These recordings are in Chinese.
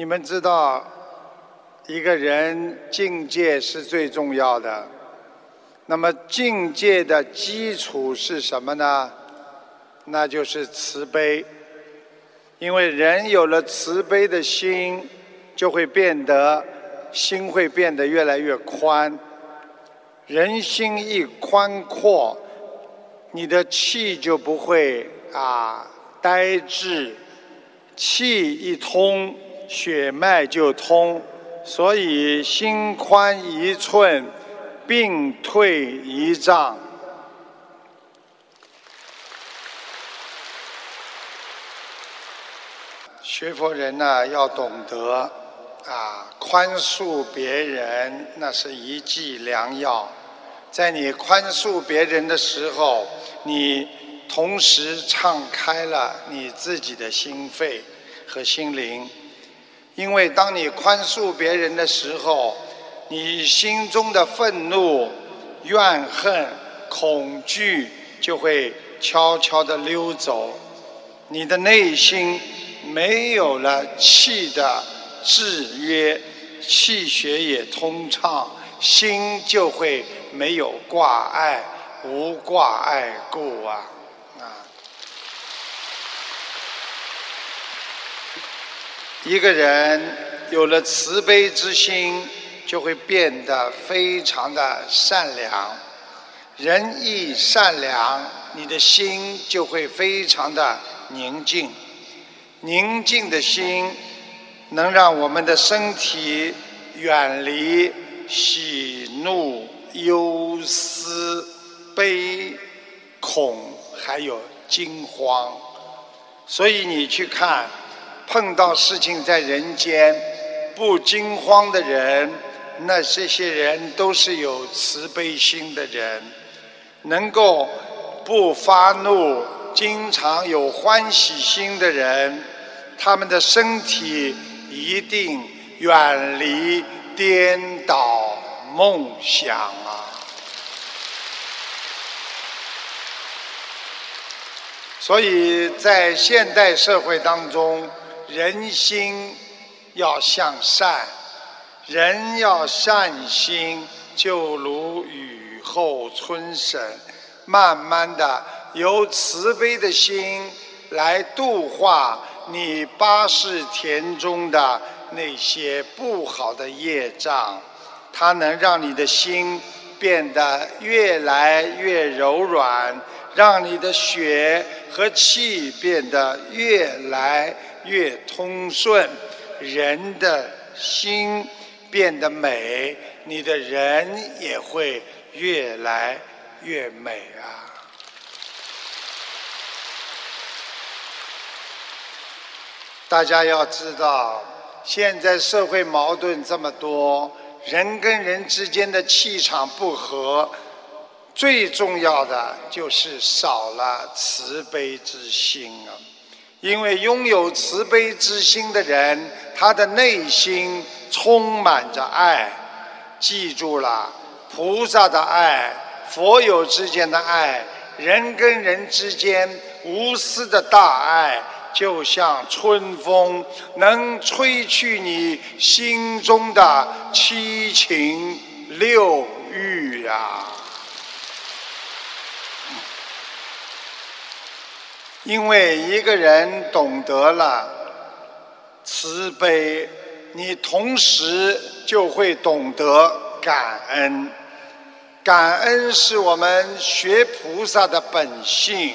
你们知道，一个人境界是最重要的。那么境界的基础是什么呢？那就是慈悲。因为人有了慈悲的心，就会变得心会变得越来越宽。人心一宽阔，你的气就不会啊呆滞，气一通。血脉就通，所以心宽一寸，病退一丈。学佛人呢，要懂得啊，宽恕别人，那是一剂良药。在你宽恕别人的时候，你同时敞开了你自己的心肺和心灵。因为当你宽恕别人的时候，你心中的愤怒、怨恨、恐惧就会悄悄地溜走，你的内心没有了气的制约，气血也通畅，心就会没有挂碍，无挂碍故啊。一个人有了慈悲之心，就会变得非常的善良。人一善良，你的心就会非常的宁静。宁静的心能让我们的身体远离喜怒忧思悲恐，还有惊慌。所以你去看。碰到事情在人间不惊慌的人，那这些人都是有慈悲心的人，能够不发怒、经常有欢喜心的人，他们的身体一定远离颠倒梦想啊！所以在现代社会当中。人心要向善，人要善心，就如雨后春笋，慢慢的由慈悲的心来度化你八世田中的那些不好的业障，它能让你的心变得越来越柔软，让你的血和气变得越来。越通顺，人的心变得美，你的人也会越来越美啊！大家要知道，现在社会矛盾这么多，人跟人之间的气场不和，最重要的就是少了慈悲之心啊！因为拥有慈悲之心的人，他的内心充满着爱。记住了，菩萨的爱、佛友之间的爱、人跟人之间无私的大爱，就像春风，能吹去你心中的七情六欲呀。因为一个人懂得了慈悲，你同时就会懂得感恩。感恩是我们学菩萨的本性，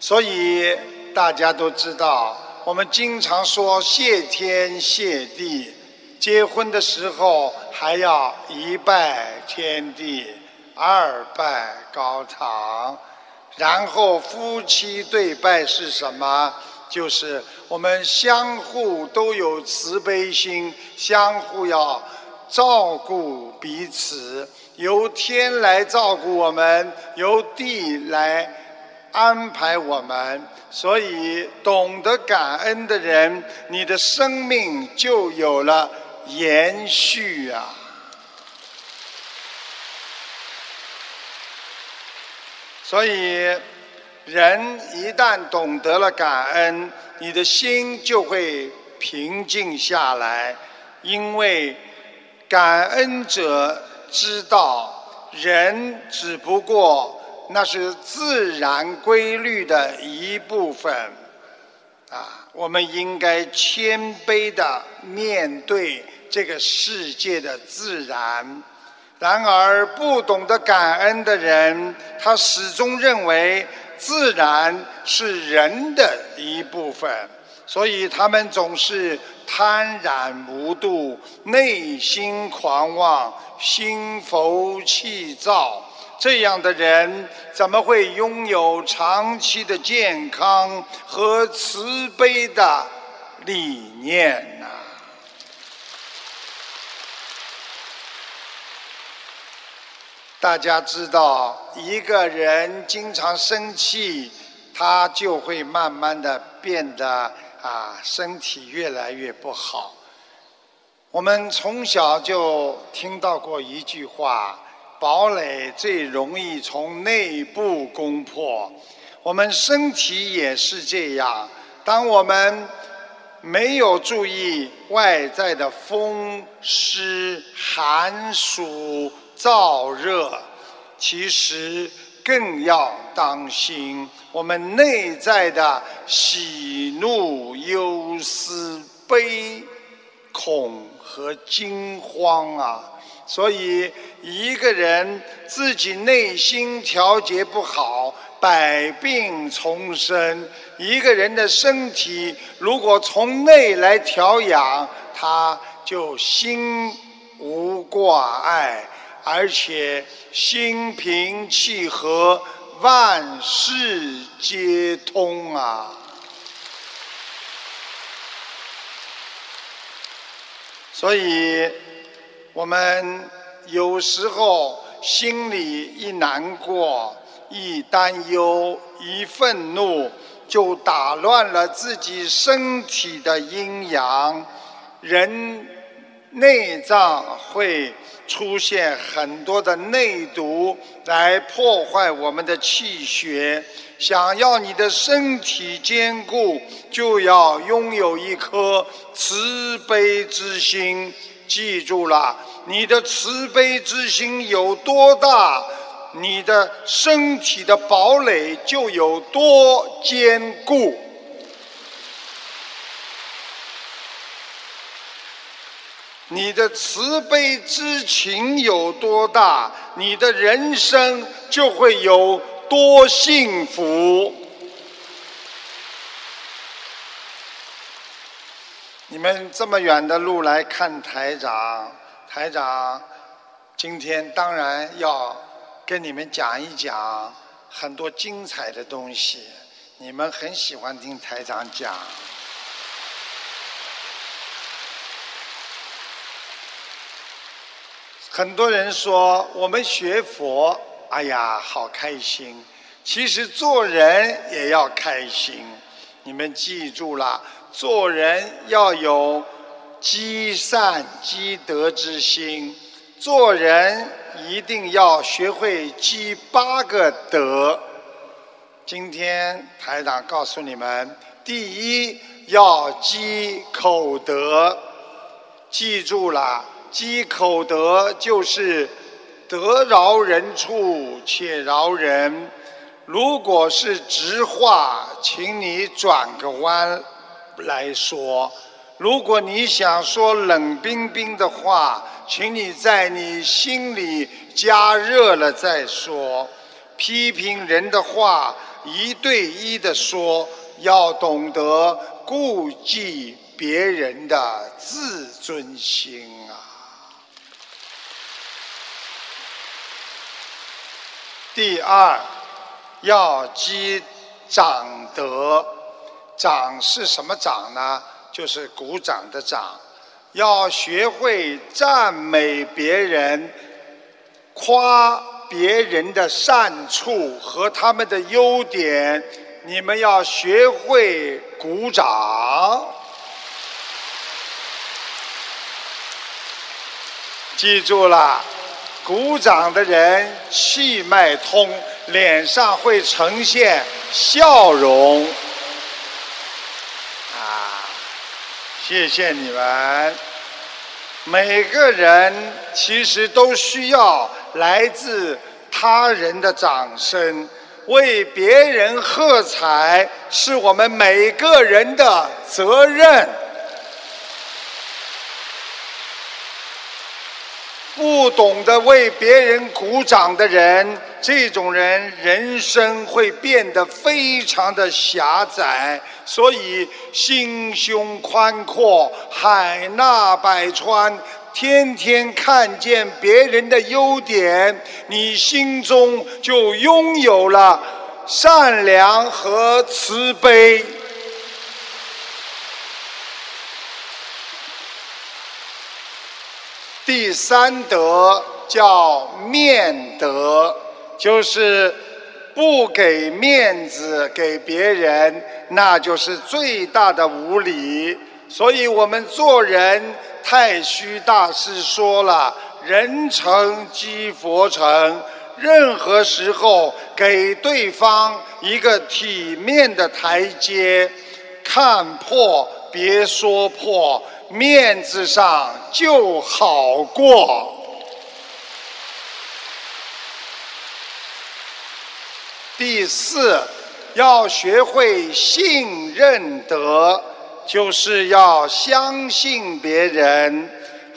所以大家都知道，我们经常说谢天谢地，结婚的时候还要一拜天地，二拜高堂。然后夫妻对拜是什么？就是我们相互都有慈悲心，相互要照顾彼此。由天来照顾我们，由地来安排我们。所以，懂得感恩的人，你的生命就有了延续啊。所以，人一旦懂得了感恩，你的心就会平静下来，因为感恩者知道，人只不过那是自然规律的一部分。啊，我们应该谦卑的面对这个世界的自然。然而，不懂得感恩的人，他始终认为自然是人的一部分，所以他们总是贪婪无度、内心狂妄、心浮气躁。这样的人怎么会拥有长期的健康和慈悲的理念呢？大家知道，一个人经常生气，他就会慢慢的变得啊，身体越来越不好。我们从小就听到过一句话：堡垒最容易从内部攻破。我们身体也是这样，当我们没有注意外在的风湿寒暑。燥热，其实更要当心我们内在的喜怒忧思悲恐和惊慌啊！所以，一个人自己内心调节不好，百病丛生。一个人的身体如果从内来调养，他就心无挂碍。而且心平气和，万事皆通啊！所以，我们有时候心里一难过、一担忧、一愤怒，就打乱了自己身体的阴阳，人内脏会。出现很多的内毒来破坏我们的气血。想要你的身体坚固，就要拥有一颗慈悲之心。记住了，你的慈悲之心有多大，你的身体的堡垒就有多坚固。你的慈悲之情有多大，你的人生就会有多幸福。你们这么远的路来看台长，台长今天当然要跟你们讲一讲很多精彩的东西。你们很喜欢听台长讲。很多人说我们学佛，哎呀，好开心。其实做人也要开心。你们记住了，做人要有积善积德之心。做人一定要学会积八个德。今天台长告诉你们，第一要积口德。记住了。积口德就是得饶人处且饶人。如果是直话，请你转个弯来说；如果你想说冷冰冰的话，请你在你心里加热了再说。批评人的话，一对一的说，要懂得顾忌别人的自尊心啊。第二，要积长德。长是什么长呢？就是鼓掌的掌。要学会赞美别人，夸别人的善处和他们的优点。你们要学会鼓掌。记住了。鼓掌的人气脉通，脸上会呈现笑容。啊，谢谢你们。每个人其实都需要来自他人的掌声，为别人喝彩是我们每个人的责任。不懂得为别人鼓掌的人，这种人人生会变得非常的狭窄。所以心胸宽阔，海纳百川，天天看见别人的优点，你心中就拥有了善良和慈悲。第三德叫面德，就是不给面子给别人，那就是最大的无礼。所以我们做人，太虚大师说了：“人成即佛成。”任何时候给对方一个体面的台阶，看破别说破。面子上就好过。第四，要学会信任德，就是要相信别人。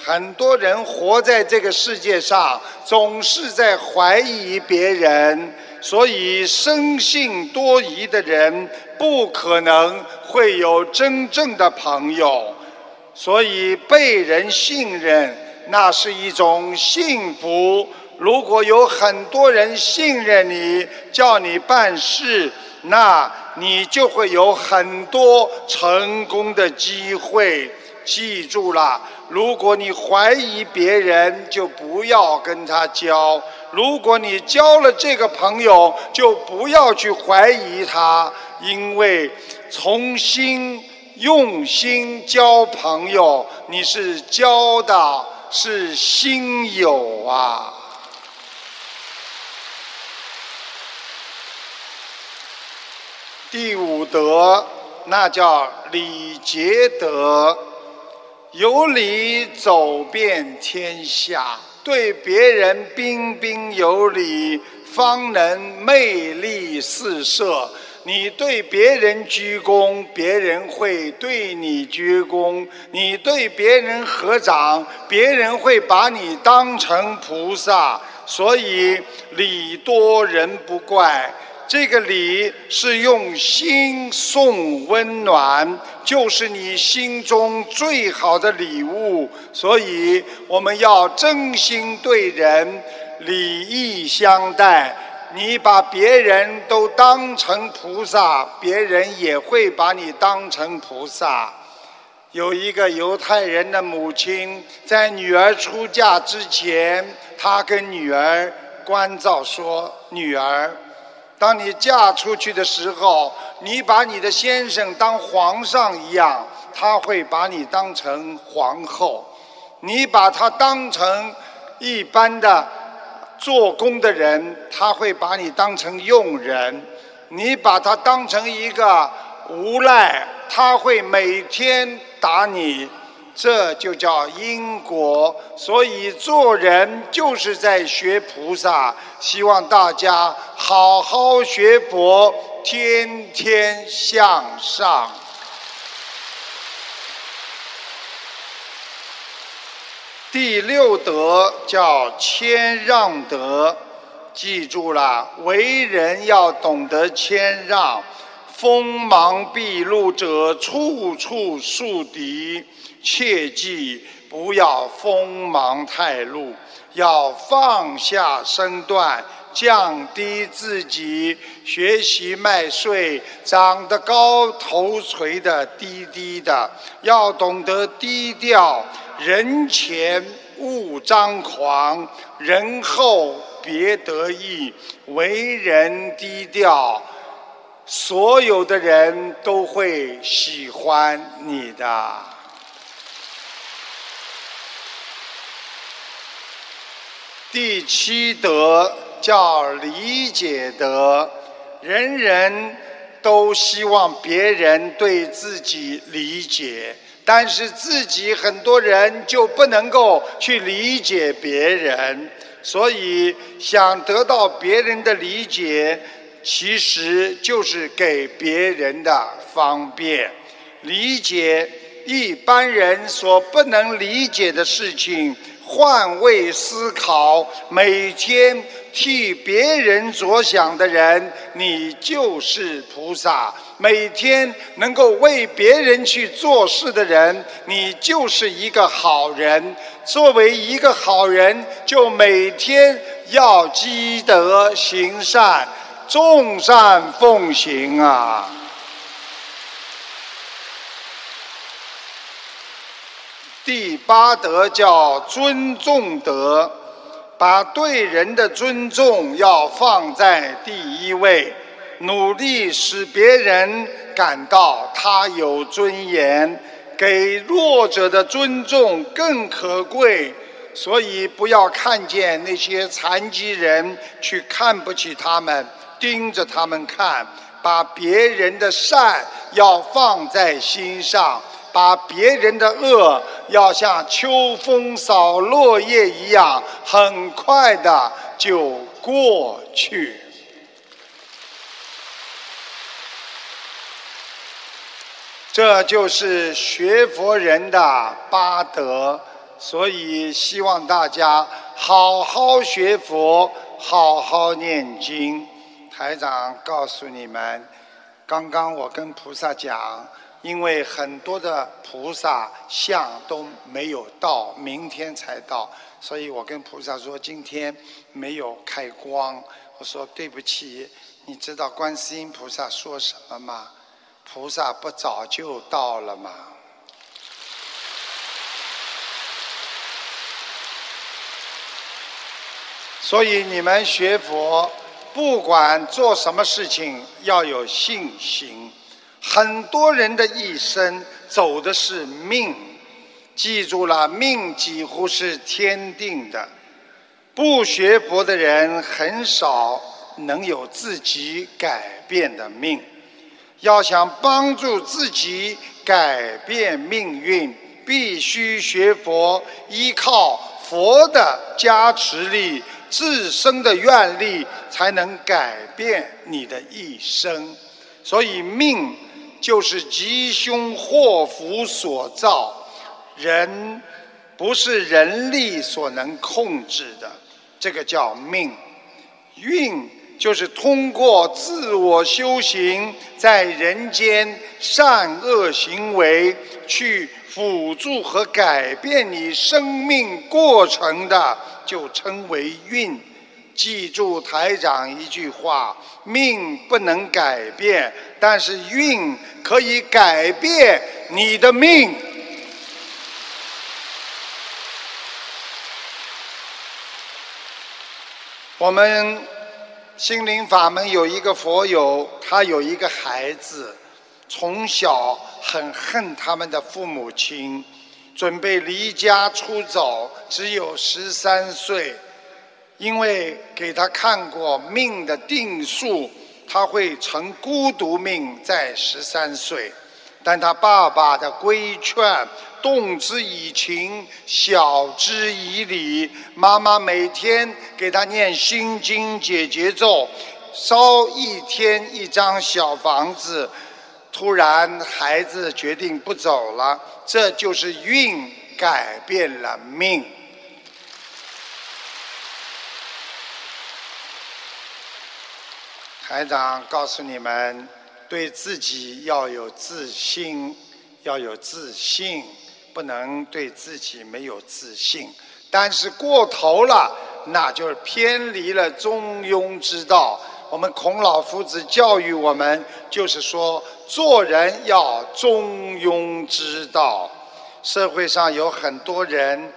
很多人活在这个世界上，总是在怀疑别人，所以生性多疑的人，不可能会有真正的朋友。所以被人信任，那是一种幸福。如果有很多人信任你，叫你办事，那你就会有很多成功的机会。记住了，如果你怀疑别人，就不要跟他交；如果你交了这个朋友，就不要去怀疑他，因为从心。用心交朋友，你是交的是心友啊。第五德，那叫礼节德，有礼走遍天下，对别人彬彬有礼，方能魅力四射。你对别人鞠躬，别人会对你鞠躬；你对别人合掌，别人会把你当成菩萨。所以礼多人不怪，这个礼是用心送温暖，就是你心中最好的礼物。所以我们要真心对人，礼义相待。你把别人都当成菩萨，别人也会把你当成菩萨。有一个犹太人的母亲，在女儿出嫁之前，她跟女儿关照说：“女儿，当你嫁出去的时候，你把你的先生当皇上一样，他会把你当成皇后；你把他当成一般的。”做工的人，他会把你当成佣人；你把他当成一个无赖，他会每天打你。这就叫因果。所以做人就是在学菩萨。希望大家好好学佛，天天向上。第六德叫谦让德，记住了，为人要懂得谦让。锋芒毕露者，处处树敌，切记不要锋芒太露，要放下身段，降低自己，学习麦穗，长得高，头垂的低低的，要懂得低调。人前勿张狂，人后别得意，为人低调，所有的人都会喜欢你的。第七德叫理解德，人人都希望别人对自己理解。但是自己很多人就不能够去理解别人，所以想得到别人的理解，其实就是给别人的方便，理解一般人所不能理解的事情。换位思考，每天替别人着想的人，你就是菩萨；每天能够为别人去做事的人，你就是一个好人。作为一个好人，就每天要积德行善，众善奉行啊。第八德叫尊重德，把对人的尊重要放在第一位，努力使别人感到他有尊严，给弱者的尊重更可贵。所以不要看见那些残疾人去看不起他们，盯着他们看，把别人的善要放在心上。把别人的恶要像秋风扫落叶一样，很快的就过去。这就是学佛人的八德，所以希望大家好好学佛，好好念经。台长告诉你们，刚刚我跟菩萨讲。因为很多的菩萨像都没有到，明天才到，所以我跟菩萨说今天没有开光。我说对不起，你知道观世音菩萨说什么吗？菩萨不早就到了吗？所以你们学佛，不管做什么事情，要有信心。很多人的一生走的是命，记住了，命几乎是天定的。不学佛的人很少能有自己改变的命。要想帮助自己改变命运，必须学佛，依靠佛的加持力、自身的愿力，才能改变你的一生。所以命。就是吉凶祸福所造，人不是人力所能控制的，这个叫命。运就是通过自我修行，在人间善恶行为去辅助和改变你生命过程的，就称为运。记住台长一句话：命不能改变，但是运可以改变你的命。我们心灵法门有一个佛友，他有一个孩子，从小很恨他们的父母亲，准备离家出走，只有十三岁。因为给他看过命的定数，他会成孤独命，在十三岁。但他爸爸的规劝，动之以情，晓之以理。妈妈每天给他念心经解节奏，烧一天一张小房子。突然，孩子决定不走了，这就是运改变了命。台长告诉你们，对自己要有自信，要有自信，不能对自己没有自信。但是过头了，那就是偏离了中庸之道。我们孔老夫子教育我们，就是说做人要中庸之道。社会上有很多人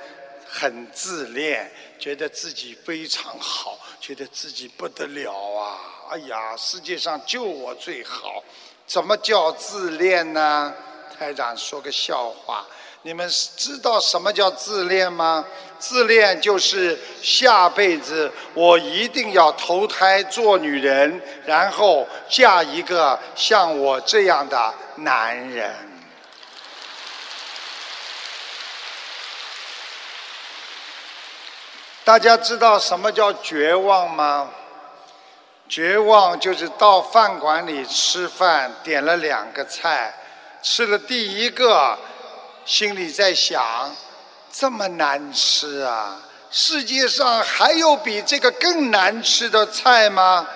很自恋，觉得自己非常好，觉得自己不得了啊。哎呀，世界上就我最好，怎么叫自恋呢？台长说个笑话，你们知道什么叫自恋吗？自恋就是下辈子我一定要投胎做女人然后嫁一个像我这样的男人。大家知道什么叫绝望吗？绝望就是到饭馆里吃饭点了两个菜吃了第一个心里在想：这么难吃啊！世界上还有比这个更难吃的菜吗？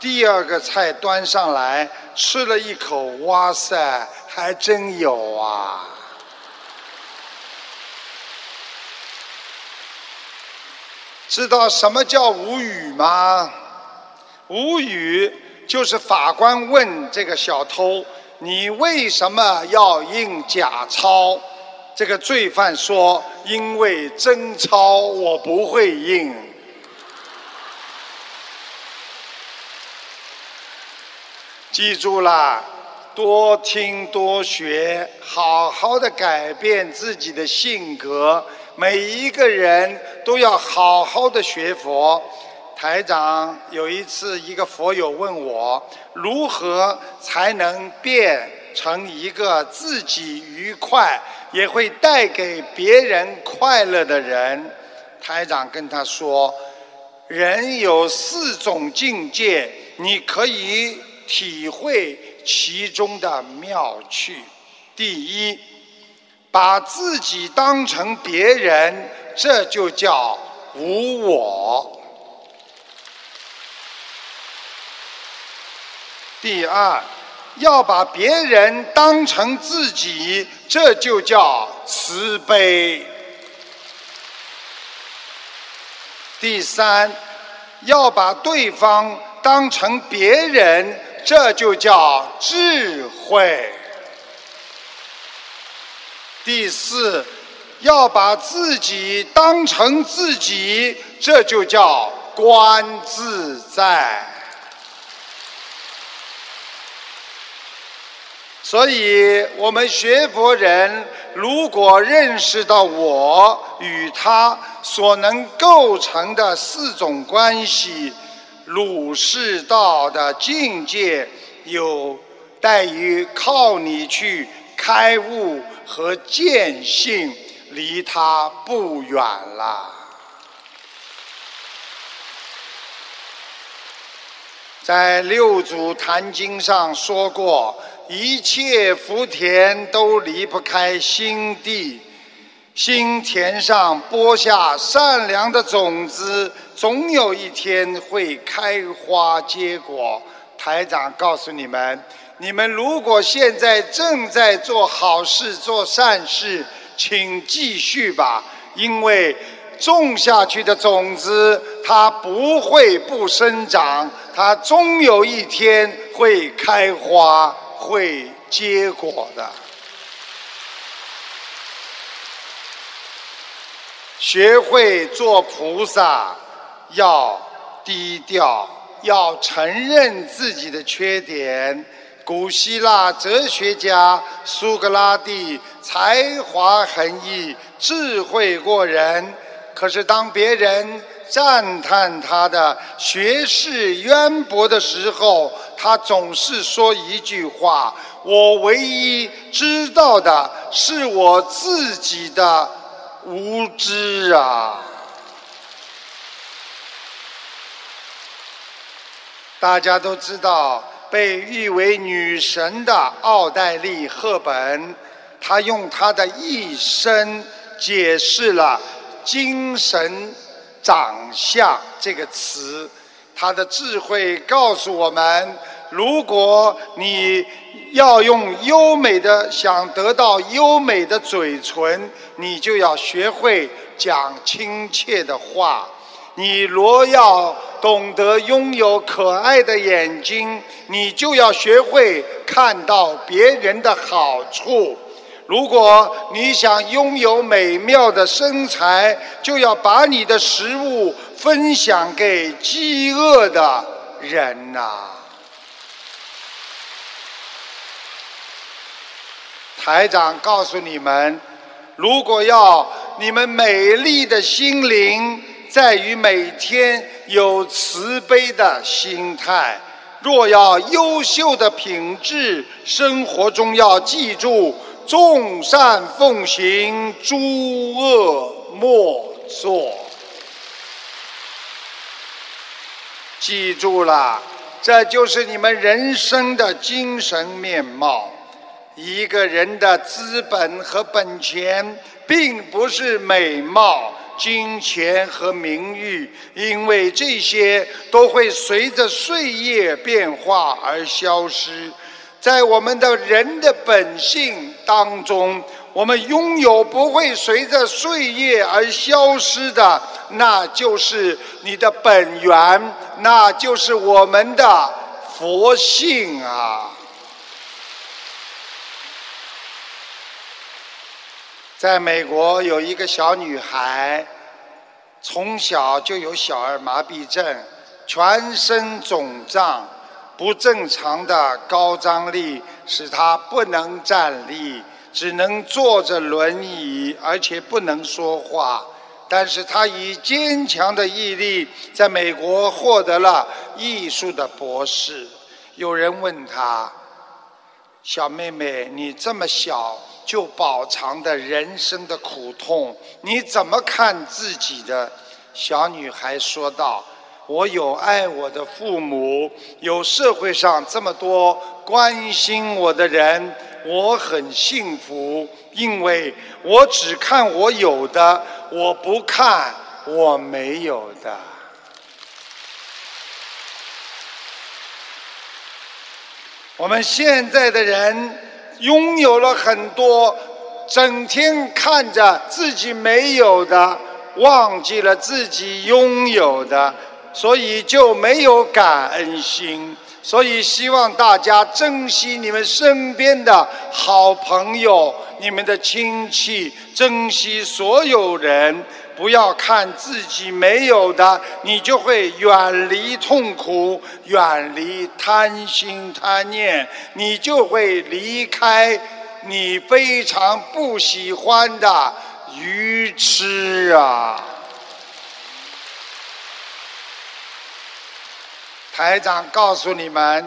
第二个菜端上来，吃了一口，哇塞，还真有啊！知道什么叫无语吗？无语就是法官问这个小偷：“你为什么要印假钞？”这个罪犯说：“因为真钞我不会印。”记住了，多听多学，好好的改变自己的性格。每一个人都要好好的学佛。台长有一次，一个佛友问我，如何才能变成一个自己愉快，也会带给别人快乐的人？台长跟他说，人有四种境界，你可以体会其中的妙趣。第一。把自己当成别人，这就叫无我。第二，要把别人当成自己，这就叫慈悲。第三，要把对方当成别人，这就叫智慧。第四，要把自己当成自己，这就叫观自在。所以，我们学佛人如果认识到我与他所能构成的四种关系，儒释道的境界，有待于靠你去开悟。和见性离他不远了。在《六祖坛经》上说过，一切福田都离不开心地，心田上播下善良的种子，总有一天会开花结果。台长告诉你们。你们如果现在正在做好事、做善事，请继续吧，因为种下去的种子它不会不生长，它终有一天会开花、会结果的。学会做菩萨，要低调，要承认自己的缺点。古希腊哲学家苏格拉底才华横溢，智慧过人。可是当别人赞叹他的学识渊博的时候，他总是说一句话：“我唯一知道的是我自己的无知啊！”大家都知道。被誉为女神的奥黛丽·赫本，她用她的一生解释了“精神长相”这个词。她的智慧告诉我们：如果你要用优美的想得到优美的嘴唇，你就要学会讲亲切的话。你若要懂得拥有可爱的眼睛，你就要学会看到别人的好处；如果你想拥有美妙的身材，就要把你的食物分享给饥饿的人呐。台长告诉你们，如果要你们美丽的心灵。在于每天有慈悲的心态。若要优秀的品质，生活中要记住：众善奉行，诸恶莫作。记住了，这就是你们人生的精神面貌。一个人的资本和本钱，并不是美貌。金钱和名誉，因为这些都会随着岁月变化而消失。在我们的人的本性当中，我们拥有不会随着岁月而消失的，那就是你的本源，那就是我们的佛性啊！在美国有一个小女孩，从小就有小儿麻痹症，全身肿胀，不正常的高张力使她不能站立，只能坐着轮椅，而且不能说话。但是她以坚强的毅力，在美国获得了艺术的博士。有人问她：“小妹妹，你这么小？”就饱尝的人生的苦痛，你怎么看自己的？小女孩说道：“我有爱我的父母，有社会上这么多关心我的人，我很幸福，因为我只看我有的，我不看我没有的。”我们现在的人。拥有了很多，整天看着自己没有的，忘记了自己拥有的，所以就没有感恩心。所以希望大家珍惜你们身边的好朋友、你们的亲戚，珍惜所有人。不要看自己没有的，你就会远离痛苦，远离贪心贪念，你就会离开你非常不喜欢的愚痴啊！台长告诉你们，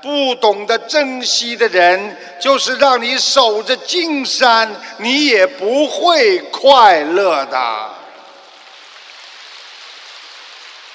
不懂得珍惜的人，就是让你守着金山，你也不会快乐的。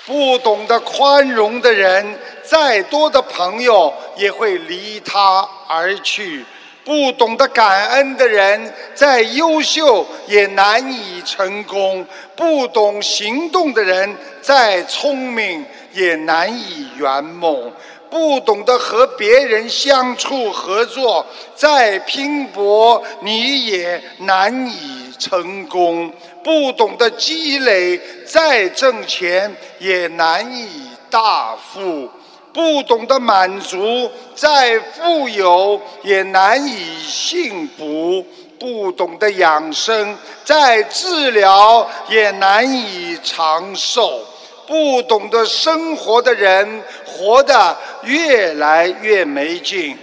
不懂得宽容的人，再多的朋友也会离他而去；不懂得感恩的人，再优秀也难以成功；不懂行动的人，再聪明也难以圆梦；不懂得和别人相处合作，再拼搏你也难以成功。不懂得积累，再挣钱也难以大富；不懂得满足，再富有也难以幸福；不懂得养生，再治疗也难以长寿；不懂得生活的人，活得越来越没劲；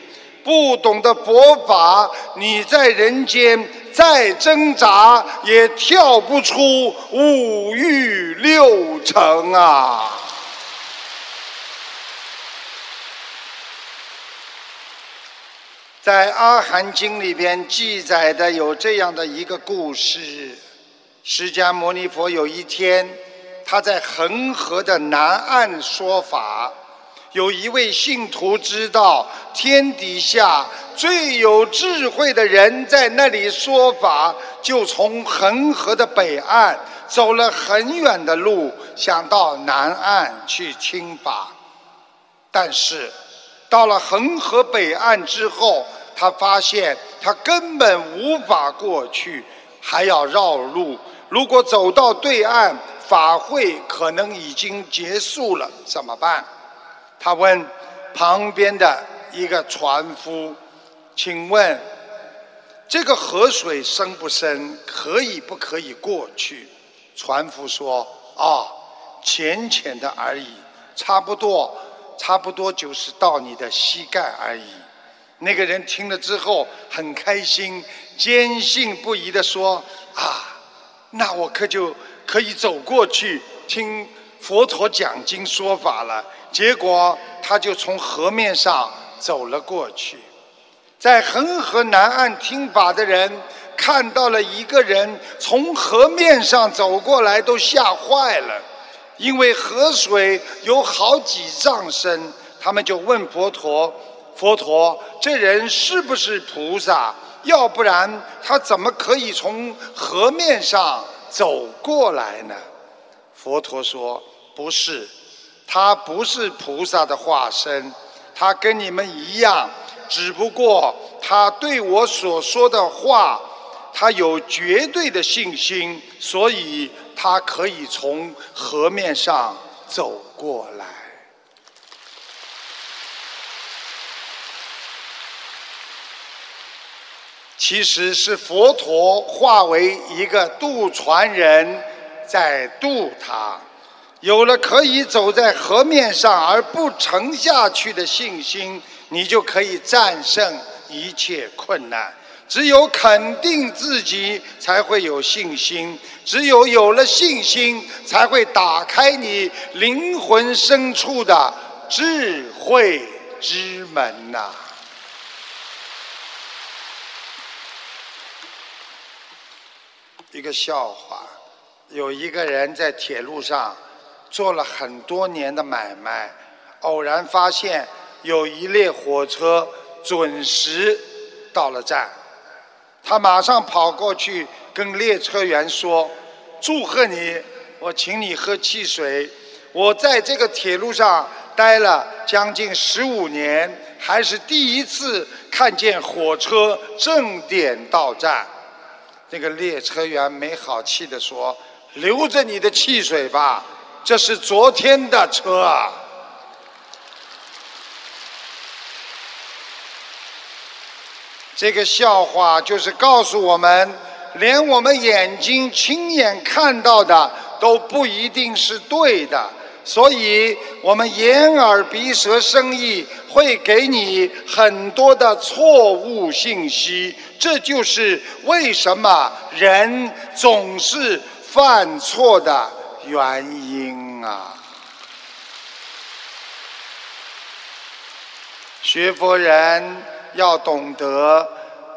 不懂得佛法，你在人间。再挣扎也跳不出五欲六尘啊！在《阿含经》里边记载的有这样的一个故事：释迦牟尼佛有一天，他在恒河的南岸说法。有一位信徒知道天底下最有智慧的人在那里说法，就从恒河的北岸走了很远的路，想到南岸去听法。但是到了恒河北岸之后，他发现他根本无法过去，还要绕路。如果走到对岸，法会可能已经结束了，怎么办？他问旁边的一个船夫：“请问这个河水深不深？可以不可以过去？”船夫说：“啊，浅浅的而已，差不多，差不多就是到你的膝盖而已。”那个人听了之后很开心，坚信不疑地说：“啊，那我可就可以走过去听佛陀讲经说法了。”结果，他就从河面上走了过去。在恒河南岸听法的人看到了一个人从河面上走过来，都吓坏了。因为河水有好几丈深，他们就问佛陀：“佛陀，这人是不是菩萨？要不然他怎么可以从河面上走过来呢？”佛陀说：“不是，他不是菩萨的化身，他跟你们一样，只不过他对我所说的话，他有绝对的信心，所以。”他可以从河面上走过来，其实是佛陀化为一个渡船人，在渡他。有了可以走在河面上而不沉下去的信心，你就可以战胜一切困难。只有肯定自己，才会有信心；只有有了信心，才会打开你灵魂深处的智慧之门呐。一个笑话：有一个人在铁路上做了很多年的买卖，偶然发现有一列火车准时到了站。他马上跑过去跟列车员说：“祝贺你，我请你喝汽水。我在这个铁路上待了将近十五年，还是第一次看见火车正点到站。”那个列车员没好气地说：“留着你的汽水吧，这是昨天的车啊。”这个笑话就是告诉我们，连我们眼睛亲眼看到的都不一定是对的，所以我们眼耳鼻舌身意会给你很多的错误信息，这就是为什么人总是犯错的原因啊！学佛人。要懂得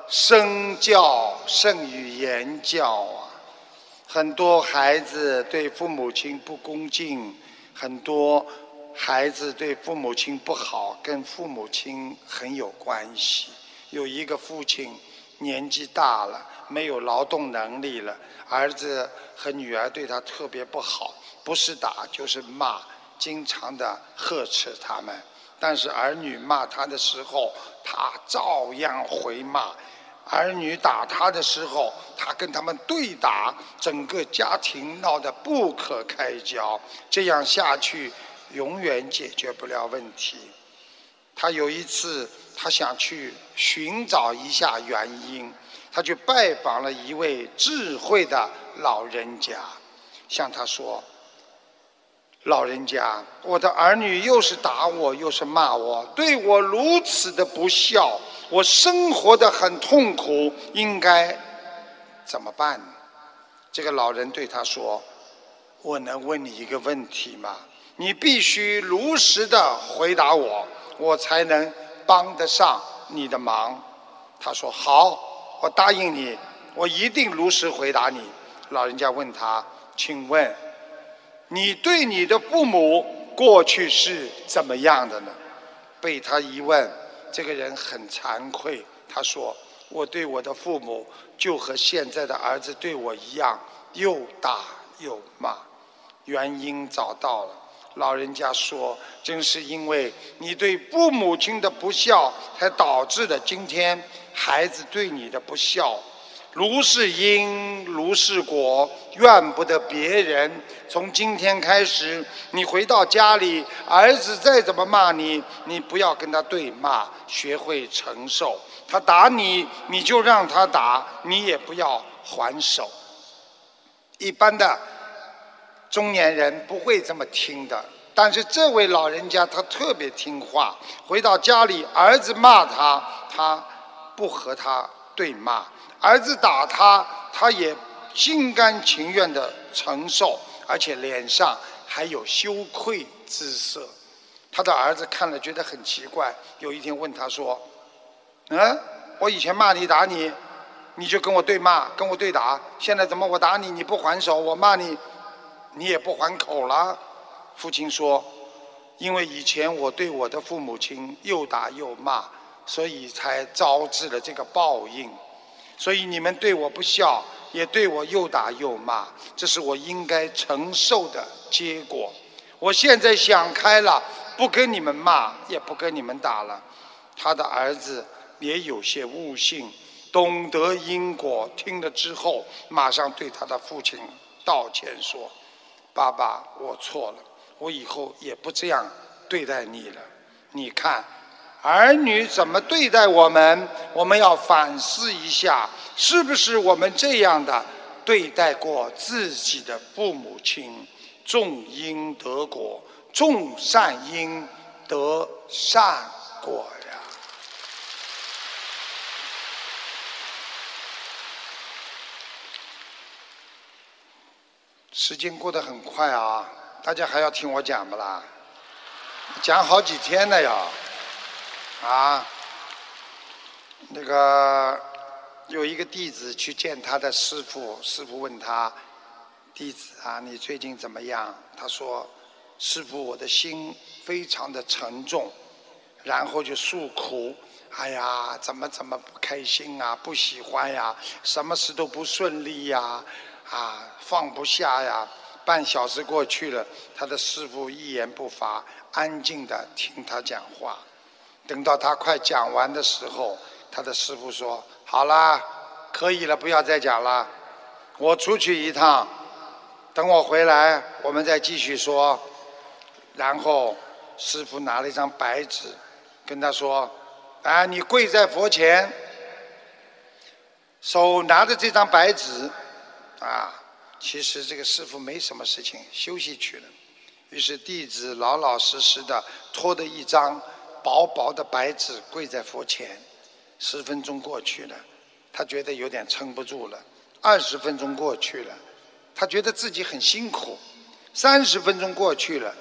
身教胜于言教啊！很多孩子对父母亲不恭敬，很多孩子对父母亲不好，跟父母亲很有关系。有一个父亲年纪大了，没有劳动能力了，儿子和女儿对他特别不好，不是打就是骂，经常的呵斥他们。但是儿女骂他的时候，他照样回骂；儿女打他的时候，他跟他们对打，整个家庭闹得不可开交。这样下去，永远解决不了问题。他有一次，他想去寻找一下原因，他去拜访了一位智慧的老人家，向他说。老人家，我的儿女又是打我又是骂我，对我如此的不孝，我生活的很痛苦，应该怎么办？这个老人对他说：“我能问你一个问题吗？你必须如实的回答我，我才能帮得上你的忙。”他说：“好，我答应你，我一定如实回答你。”老人家问他：“请问？”你对你的父母过去是怎么样的呢？被他一问，这个人很惭愧。他说：“我对我的父母就和现在的儿子对我一样，又打又骂。原因找到了。老人家说：‘正是因为你对父母亲的不孝，才导致了今天孩子对你的不孝。’”如是因，如是果，怨不得别人。从今天开始，你回到家里，儿子再怎么骂你，你不要跟他对骂，学会承受。他打你，你就让他打，你也不要还手。一般的中年人不会这么听的，但是这位老人家他特别听话。回到家里，儿子骂他，他不和他对骂。儿子打他，他也心甘情愿地承受，而且脸上还有羞愧之色。他的儿子看了觉得很奇怪，有一天问他说：“嗯，我以前骂你打你，你就跟我对骂，跟我对打，现在怎么我打你你不还手，我骂你，你也不还口了？”父亲说：“因为以前我对我的父母亲又打又骂，所以才招致了这个报应。所以你们对我不孝，也对我又打又骂，这是我应该承受的结果。我现在想开了，不跟你们骂，也不跟你们打了。”他的儿子也有些悟性，懂得因果，听了之后，马上对他的父亲道歉说：“爸爸，我错了。”我以后也不这样对待你了。你看，儿女怎么对待我们？我们要反思一下，是不是我们这样的对待过自己的父母亲？种因得果，种善因得善果呀。时间过得很快啊。大家还要听我讲不啦？讲好几天了呀，啊，那个有一个弟子去见他的师傅，师傅问他：“弟子啊，你最近怎么样？”他说：“师傅，我的心非常的沉重。”然后就诉苦：“哎呀，怎么怎么不开心啊？不喜欢呀？什么事都不顺利呀？啊放不下呀？”半小时过去了，他的师傅一言不发，安静的听他讲话。等到他快讲完的时候，他的师傅说：“好啦，可以了，不要再讲了。我出去一趟，等我回来，我们再继续说。”然后师傅拿了一张白纸，跟他说：“啊，你跪在佛前，手拿着这张白纸，啊。”其实这个师傅没什么事情，休息去了。于是弟子老老实实的拖着一张薄薄的白纸跪在佛前。十分钟过去了，他觉得有点撑不住了。二十分钟过去了，他觉得自己很辛苦。三十分钟过去了，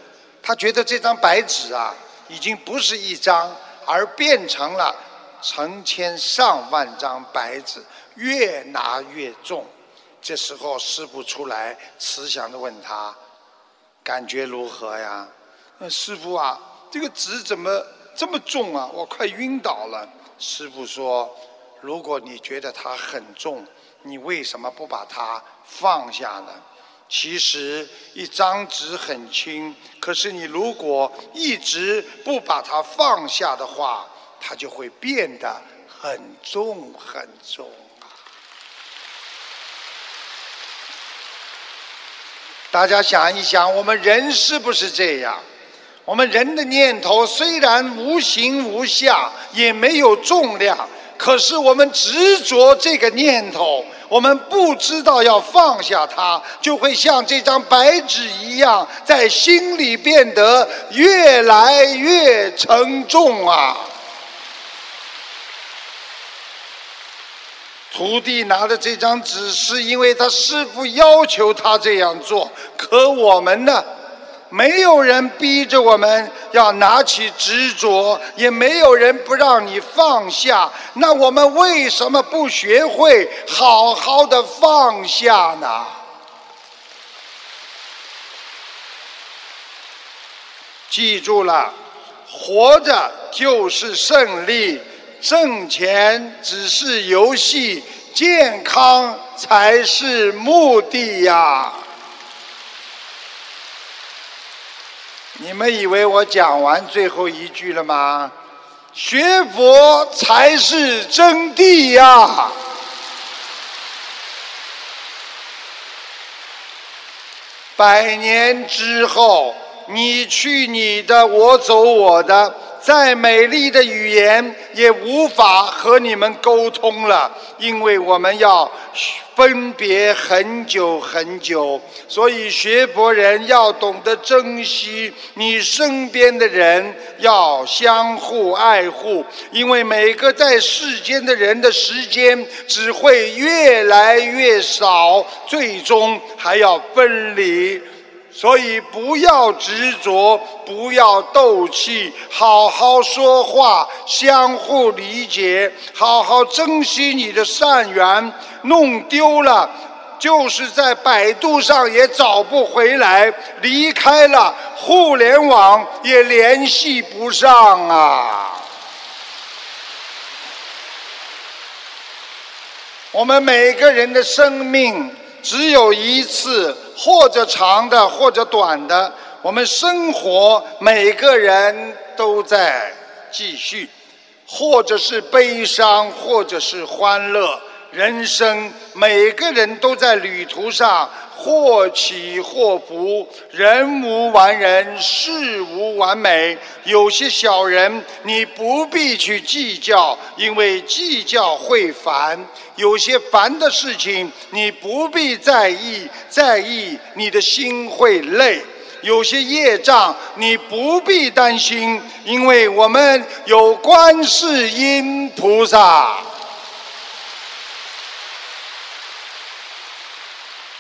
他觉得这张白纸啊，已经不是一张，而变成了成千上万张白纸，越拿越重。这时候，师傅出来，慈祥的问他：“感觉如何呀？”“那师傅啊，这个纸怎么这么重啊？我快晕倒了。”师傅说：“如果你觉得它很重，你为什么不把它放下呢？其实一张纸很轻，可是你如果一直不把它放下的话，它就会变得很重很重。”大家想一想，我们人是不是这样？我们人的念头虽然无形无相，也没有重量，可是我们执着这个念头，我们不知道要放下它，就会像这张白纸一样，在心里变得越来越沉重啊！徒弟拿着这张纸，是因为他师傅要求他这样做。可我们呢？没有人逼着我们要拿起执着，也没有人不让你放下。那我们为什么不学会好好的放下呢？记住了，活着就是胜利。挣钱只是游戏，健康才是目的呀！你们以为我讲完最后一句了吗？学佛才是真谛呀！百年之后，你去你的，我走我的。再美丽的语言也无法和你们沟通了，因为我们要分别很久很久。所以学佛人要懂得珍惜你身边的人，要相互爱护，因为每个在世间的人的时间只会越来越少，最终还要分离。所以不要执着，不要斗气，好好说话，相互理解，好好珍惜你的善缘。弄丢了，就是在百度上也找不回来，离开了互联网也联系不上啊。我们每个人的生命只有一次，或者长的，或者短的。我们生活，每个人都在继续，或者是悲伤，或者是欢乐。人生每个人都在旅途上，或起或伏。人无完人，事无完美。有些小人你不必去计较，因为计较会烦；有些烦的事情你不必在意，在意你的心会累。有些业障你不必担心，因为我们有观世音菩萨。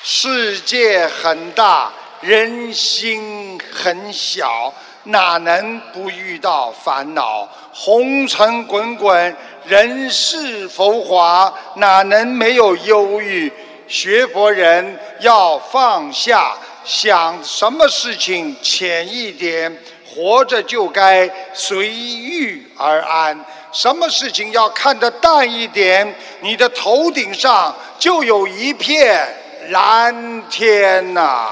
世界很大，人心很小，哪能不遇到烦恼？红尘滚滚，人世浮华，哪能没有忧郁？学佛人要放下，想什么事情浅一点，活着就该随遇而安。什么事情要看得淡一点，你的头顶上就有一片。蓝天呐！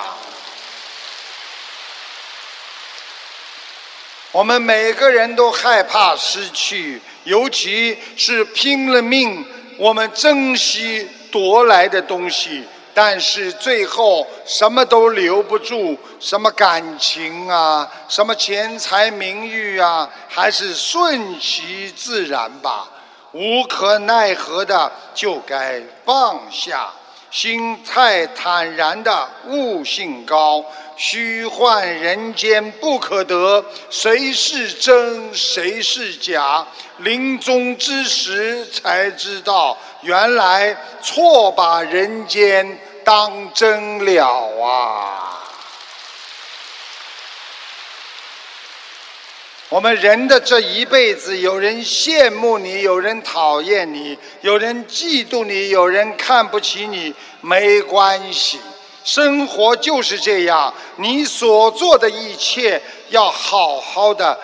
我们每个人都害怕失去，尤其是拼了命，我们珍惜夺来的东西，但是最后什么都留不住，什么感情啊，什么钱财名誉啊，还是顺其自然吧。无可奈何的，就该放下。心态坦然的悟性高，虚幻人间不可得，谁是真谁是假？临终之时才知道，原来错把人间当真了啊！我们人的这一辈子，有人羡慕你，有人讨厌你，有人嫉妒你，有人看不起你，没关系。生活就是这样，你所做的一切，要好好的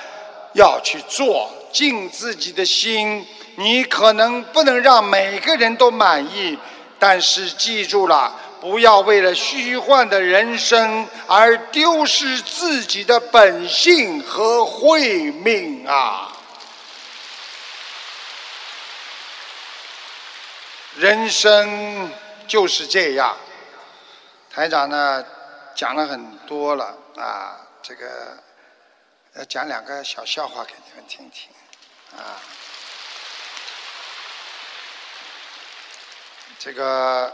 要去做，尽自己的心。你可能不能让每个人都满意，但是记住了。不要为了虚幻的人生而丢失自己的本性和慧命啊！人生就是这样。台长呢讲了很多了啊，这个要讲两个小笑话给你们听听啊。这个。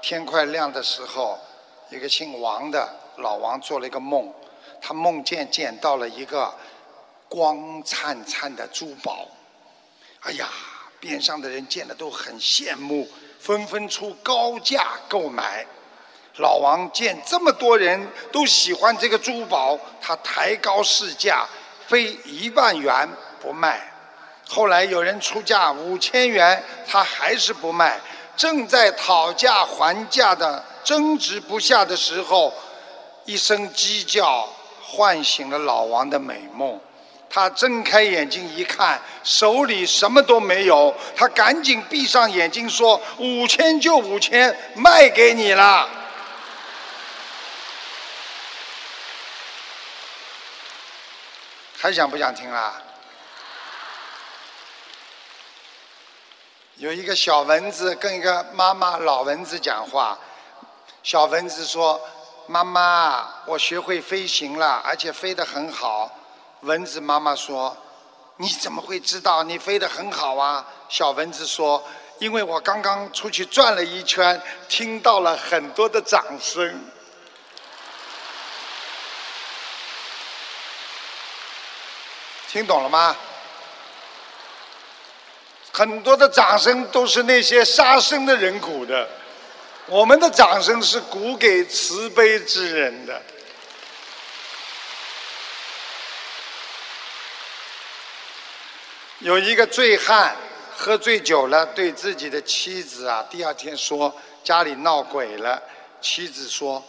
天快亮的时候，一个姓王的老王做了一个梦，他梦见捡到了一个光灿灿的珠宝。哎呀，边上的人见了都很羡慕，纷纷出高价购买。老王见这么多人都喜欢这个珠宝，他抬高市价，非一万元不卖。后来有人出价五千元，他还是不卖。正在讨价还价的争执不下的时候，一声鸡叫唤醒了老王的美梦。他睁开眼睛一看，手里什么都没有。他赶紧闭上眼睛说：“五千就五千，卖给你了。”还想不想听啦？有一个小蚊子跟一个妈妈老蚊子讲话，小蚊子说：“妈妈，我学会飞行了，而且飞得很好。”蚊子妈妈说：“你怎么会知道你飞得很好啊？”小蚊子说：“因为我刚刚出去转了一圈，听到了很多的掌声。”听懂了吗？很多的掌声都是那些杀生的人鼓的，我们的掌声是鼓给慈悲之人的。有一个醉汉喝醉酒了，对自己的妻子啊，第二天说：“家里闹鬼了。妻子说：“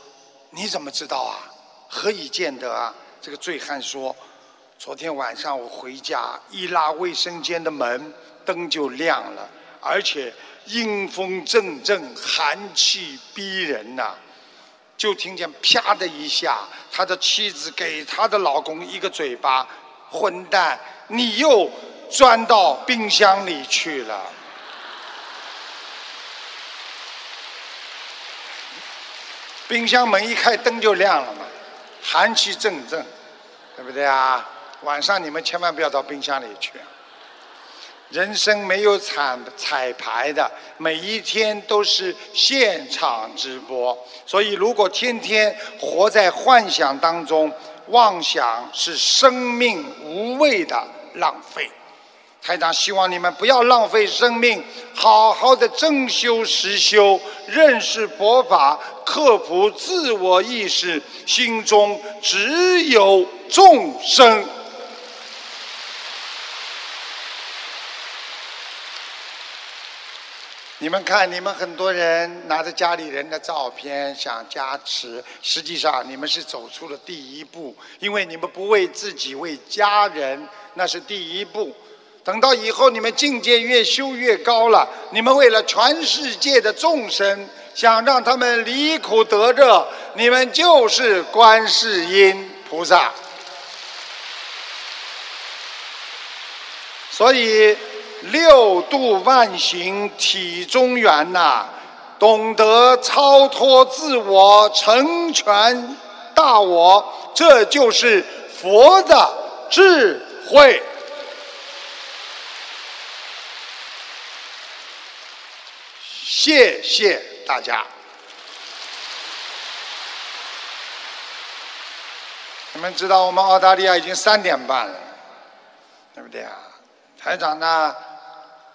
你怎么知道啊？何以见得啊？”这个醉汉说：“昨天晚上我回家，一拉卫生间的门，灯就亮了，而且阴风阵阵，寒气逼人呐。就听见啪的一下，他的妻子给他的老公一个嘴巴：‘混蛋，你又钻到冰箱里去了。’冰箱门一开，灯就亮了嘛，寒气阵阵，对不对啊？晚上你们千万不要到冰箱里去。人生没有彩彩排的，每一天都是现场直播。所以，如果天天活在幻想当中，妄想是生命无谓的浪费。台长希望你们不要浪费生命，好好的正修实修，认识佛法，克服自我意识，心中只有众生。你们看，你们很多人拿着家里人的照片想加持，实际上你们是走出了第一步，因为你们不为自己，为家人，那是第一步。等到以后你们境界越修越高了，你们为了全世界的众生，想让他们离苦得乐，你们就是观世音菩萨。所以六度万行体中圆呐，懂得超脱自我，成全大我，这就是佛的智慧。谢谢大家。你们知道我们澳大利亚已经三点半了，对不对啊？台长呢，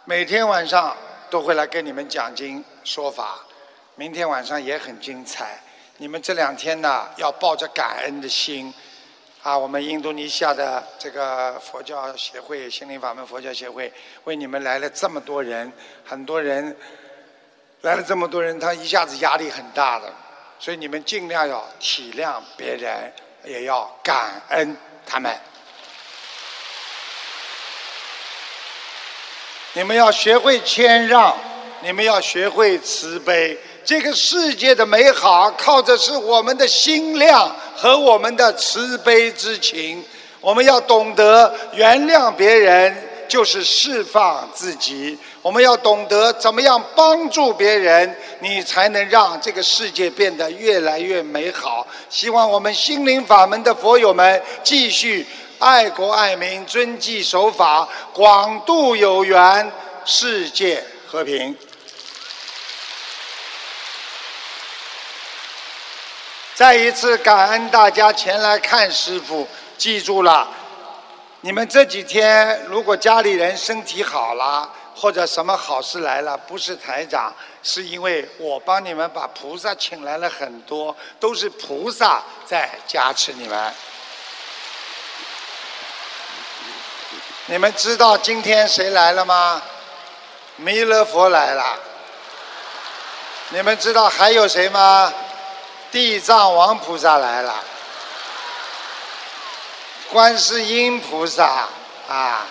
每天晚上都会来跟你们讲经说法，明天晚上也很精彩。你们这两天呢，要抱着感恩的心，啊，我们印度尼西亚的这个佛教协会、心灵法门佛教协会为你们来了这么多人，很多人。来了这么多人，他一下子压力很大的，所以你们尽量要体谅别人，也要感恩他们。你们要学会谦让，你们要学会慈悲。这个世界的美好，靠的是我们的心量和我们的慈悲之情。我们要懂得原谅别人。就是释放自己，我们要懂得怎么样帮助别人，你才能让这个世界变得越来越美好。希望我们心灵法门的佛友们继续爱国爱民、遵纪守法、广度有缘，世界和平。再一次感恩大家前来看师傅，记住了。你们这几天如果家里人身体好了，或者什么好事来了，不是台长，是因为我帮你们把菩萨请来了很多，都是菩萨在加持你们。你们知道今天谁来了吗？弥勒佛来了。你们知道还有谁吗？地藏王菩萨来了。观世音菩萨啊，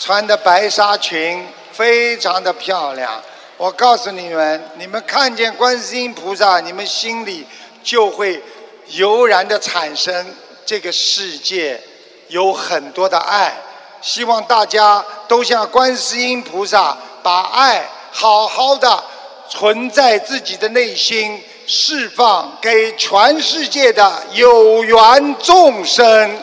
穿的白纱裙非常的漂亮。我告诉你们，你们看见观世音菩萨，你们心里就会油然的产生这个世界有很多的爱。希望大家都像观世音菩萨，把爱好好的存在自己的内心，释放给全世界的有缘众生。